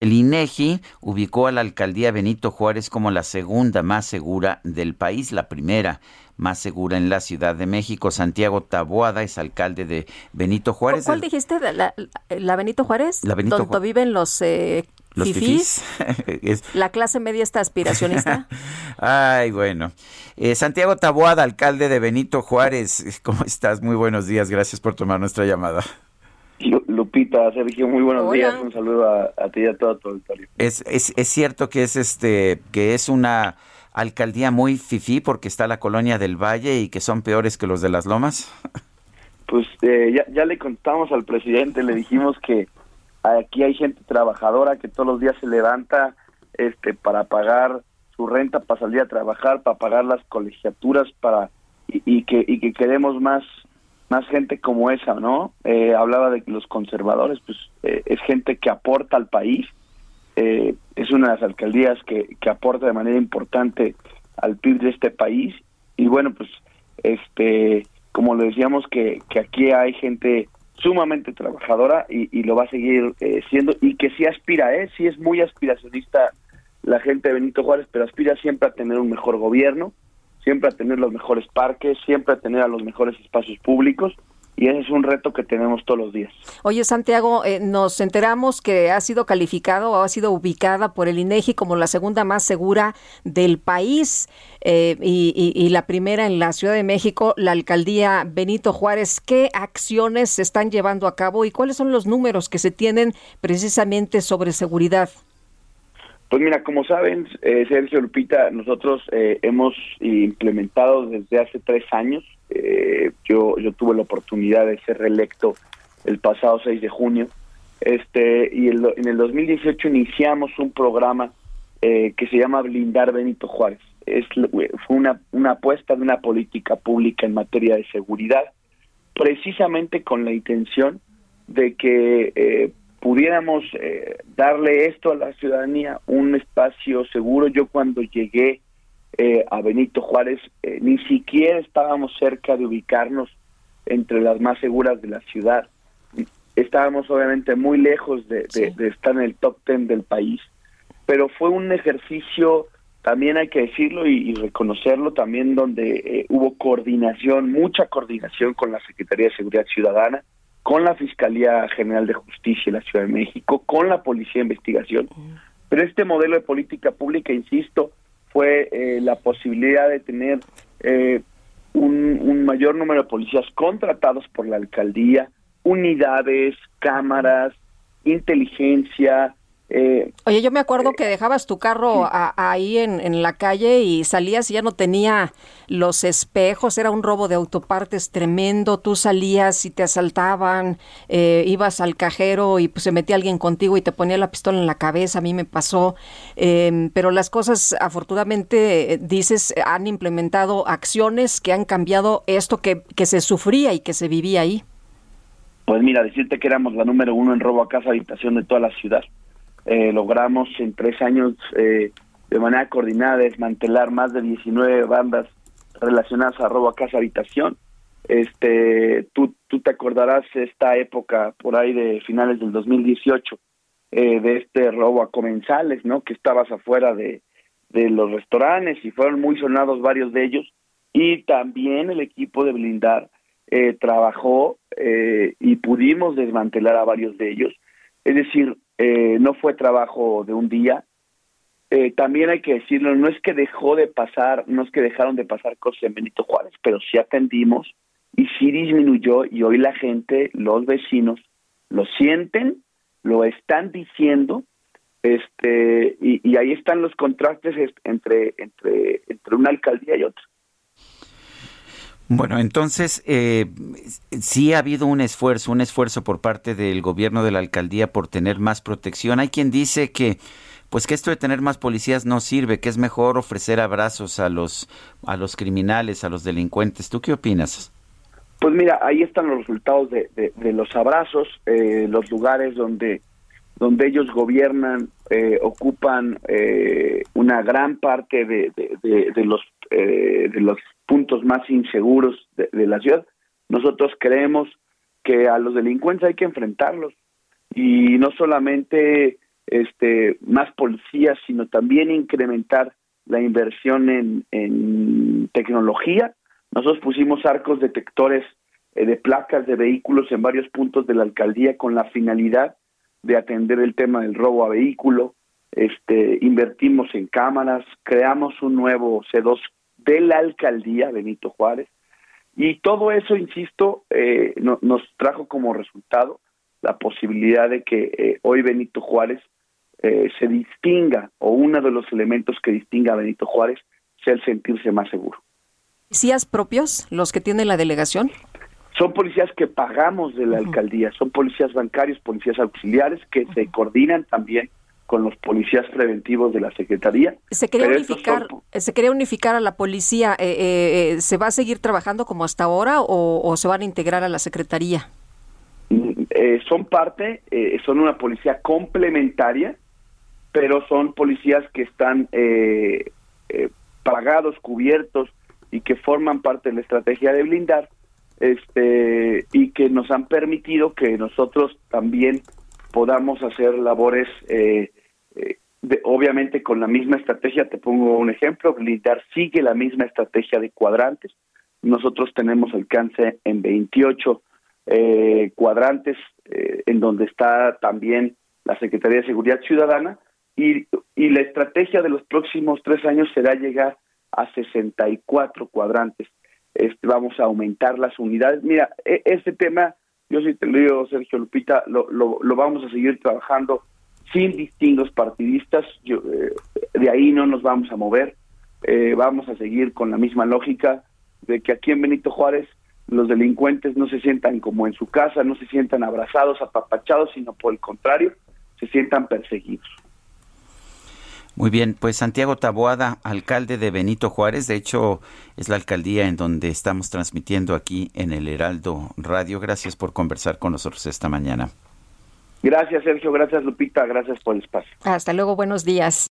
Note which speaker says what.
Speaker 1: El INEGI ubicó a la alcaldía Benito Juárez como la segunda más segura del país, la primera más segura en la Ciudad de México. Santiago Taboada es alcalde de Benito Juárez.
Speaker 2: ¿Cuál dijiste? ¿La, Benito Juárez?
Speaker 1: La Benito
Speaker 2: ¿Donde viven los eh,
Speaker 1: los fifís.
Speaker 2: La clase media está aspiracionista.
Speaker 1: Ay, bueno. Eh, Santiago Taboada, alcalde de Benito Juárez. ¿Cómo estás? Muy buenos días. Gracias por tomar nuestra llamada.
Speaker 3: Lupita, Sergio, muy buenos días. Un saludo a, ti y a todo tu auditorio.
Speaker 1: Es, es, es cierto que es este que es una alcaldía muy fifí porque está la colonia del Valle y que son peores que los de las Lomas?
Speaker 3: Pues eh, ya, ya le contamos al presidente, le dijimos que aquí hay gente trabajadora que todos los días se levanta este para pagar su renta, para salir a trabajar, para pagar las colegiaturas, para y, que y que queremos más más gente como esa, ¿no? Eh, hablaba de los conservadores, pues eh, es gente que aporta al país eh, es una de las alcaldías que, que aporta de manera importante al PIB de este país y bueno pues este como lo decíamos que, que aquí hay gente sumamente trabajadora y, y lo va a seguir eh, siendo y que sí aspira, ¿eh? sí es muy aspiracionista la gente de Benito Juárez, pero aspira siempre a tener un mejor gobierno, siempre a tener los mejores parques, siempre a tener a los mejores espacios públicos y ese es un reto que tenemos todos los días.
Speaker 2: Oye, Santiago, eh, nos enteramos que ha sido calificado o ha sido ubicada por el INEGI como la segunda más segura del país eh, y, la primera en la Ciudad de México, la alcaldía Benito Juárez. ¿Qué acciones se están llevando a cabo y cuáles son los números que se tienen precisamente sobre seguridad?
Speaker 3: Pues mira, como saben, eh, Sergio Lupita, nosotros hemos implementado desde hace tres años eh, yo, yo tuve la oportunidad de ser reelecto el pasado 6 de junio. Este, y en el 2018 iniciamos un programa eh, que se llama Blindar Benito Juárez. Es, fue una, una apuesta de una política pública en materia de seguridad, precisamente con la intención de que eh, pudiéramos eh, darle esto a la ciudadanía, un espacio seguro. Yo cuando llegué eh, a Benito Juárez, eh, ni siquiera estábamos cerca de ubicarnos entre las más seguras de la ciudad. Estábamos obviamente muy lejos de, estar en el top ten del país, pero fue un ejercicio, también hay que decirlo y, reconocerlo, también donde eh, hubo coordinación, mucha coordinación con la Secretaría de Seguridad Ciudadana, con la Fiscalía General de Justicia de la Ciudad de México, con la Policía de Investigación. Pero este modelo de política pública, insisto, fue eh, la posibilidad de tener eh, un, un, mayor número de policías contratados por la alcaldía, unidades, cámaras, inteligencia,
Speaker 2: eh, Oye, yo me acuerdo que dejabas tu carro ahí en, la calle y salías y ya no tenía los espejos, era un robo de autopartes tremendo, tú salías y te asaltaban, eh, ibas al cajero y pues se metía alguien contigo y te ponía la pistola en la cabeza, a mí me pasó, em, pero las cosas afortunadamente, eh, dices, han implementado acciones que han cambiado esto que, que se sufría y que se vivía ahí.
Speaker 3: Pues mira, decirte que éramos la número uno en robo a casa habitación de toda la ciudad. Eh, logramos en tres años eh, de manera coordinada desmantelar más de 19 bandas relacionadas a robo a casa habitación. Este, tú, tú te acordarás esta época por ahí de finales del 2018 eh, de este robo a comensales, ¿no? Que estabas afuera de, de los restaurantes y fueron muy sonados varios de ellos. Y también el equipo de blindar eh, trabajó eh, y pudimos desmantelar a varios de ellos. Es decir, eh, no fue trabajo de un día. Eh, también hay que decirlo, no es que dejó de pasar, no es que dejaron de pasar cosas en Benito Juárez, pero sí atendimos y sí disminuyó y hoy la gente, los vecinos, lo sienten, lo están diciendo, este y, y ahí están los contrastes entre entre entre una alcaldía y otra.
Speaker 1: Bueno, entonces eh, sí ha habido un esfuerzo, un esfuerzo por parte del gobierno de la alcaldía por tener más protección. Hay quien dice que pues que esto de tener más policías no sirve, que es mejor ofrecer abrazos a los a los criminales, a los delincuentes. ¿Tú qué opinas?
Speaker 3: Pues mira, ahí están los resultados de, de, los abrazos, eh, los lugares donde donde ellos gobiernan, eh, ocupan eh, una gran parte de, de los de los puntos más inseguros de, la ciudad. Nosotros creemos que a los delincuentes hay que enfrentarlos y no solamente este, más policías, sino también incrementar la inversión en, en tecnología. Nosotros pusimos arcos detectores eh, de placas de vehículos en varios puntos de la alcaldía con la finalidad de atender el tema del robo a vehículo. Este, invertimos en cámaras, creamos un nuevo C2 de la alcaldía Benito Juárez y todo eso, insisto, eh, nos trajo como resultado la posibilidad de que eh, hoy Benito Juárez eh, se distinga o uno de los elementos que distinga a Benito Juárez sea el sentirse más seguro.
Speaker 2: ¿Policías propios los que tiene la delegación?
Speaker 3: Son policías que pagamos de la alcaldía, son policías bancarios, policías auxiliares que se coordinan también con los policías preventivos de la Secretaría.
Speaker 2: Se quería unificar, se quería unificar a la policía. Eh, ¿Se va a seguir trabajando como hasta ahora o, se van a integrar a la Secretaría?
Speaker 3: Mm, son parte, son una policía complementaria pero son policías que están eh, eh, pagados, cubiertos y que forman parte de la estrategia de blindar este y que nos han permitido que nosotros también podamos hacer labores eh, de, obviamente con la misma estrategia te pongo un ejemplo blindar sigue la misma estrategia de cuadrantes nosotros tenemos alcance en 28 cuadrantes en donde está también la Secretaría de Seguridad Ciudadana y, y la estrategia de los próximos tres años será llegar a 64 cuadrantes. Este, vamos a aumentar las unidades. Mira, e, este tema, yo sí te lo digo, Sergio Lupita, lo, lo, vamos a seguir trabajando sin distingos partidistas. Yo, eh, de ahí no nos vamos a mover. Eh, vamos a seguir con la misma lógica de que aquí en Benito Juárez los delincuentes no se sientan como en su casa, no se sientan abrazados, apapachados, sino por el contrario, se sientan perseguidos.
Speaker 1: Muy bien, pues Santiago Taboada, alcalde de Benito Juárez, de hecho es la alcaldía en donde estamos transmitiendo aquí en el Heraldo Radio. Gracias por conversar con nosotros esta mañana.
Speaker 3: Gracias Sergio, gracias Lupita, gracias por el espacio.
Speaker 2: Hasta luego, buenos días.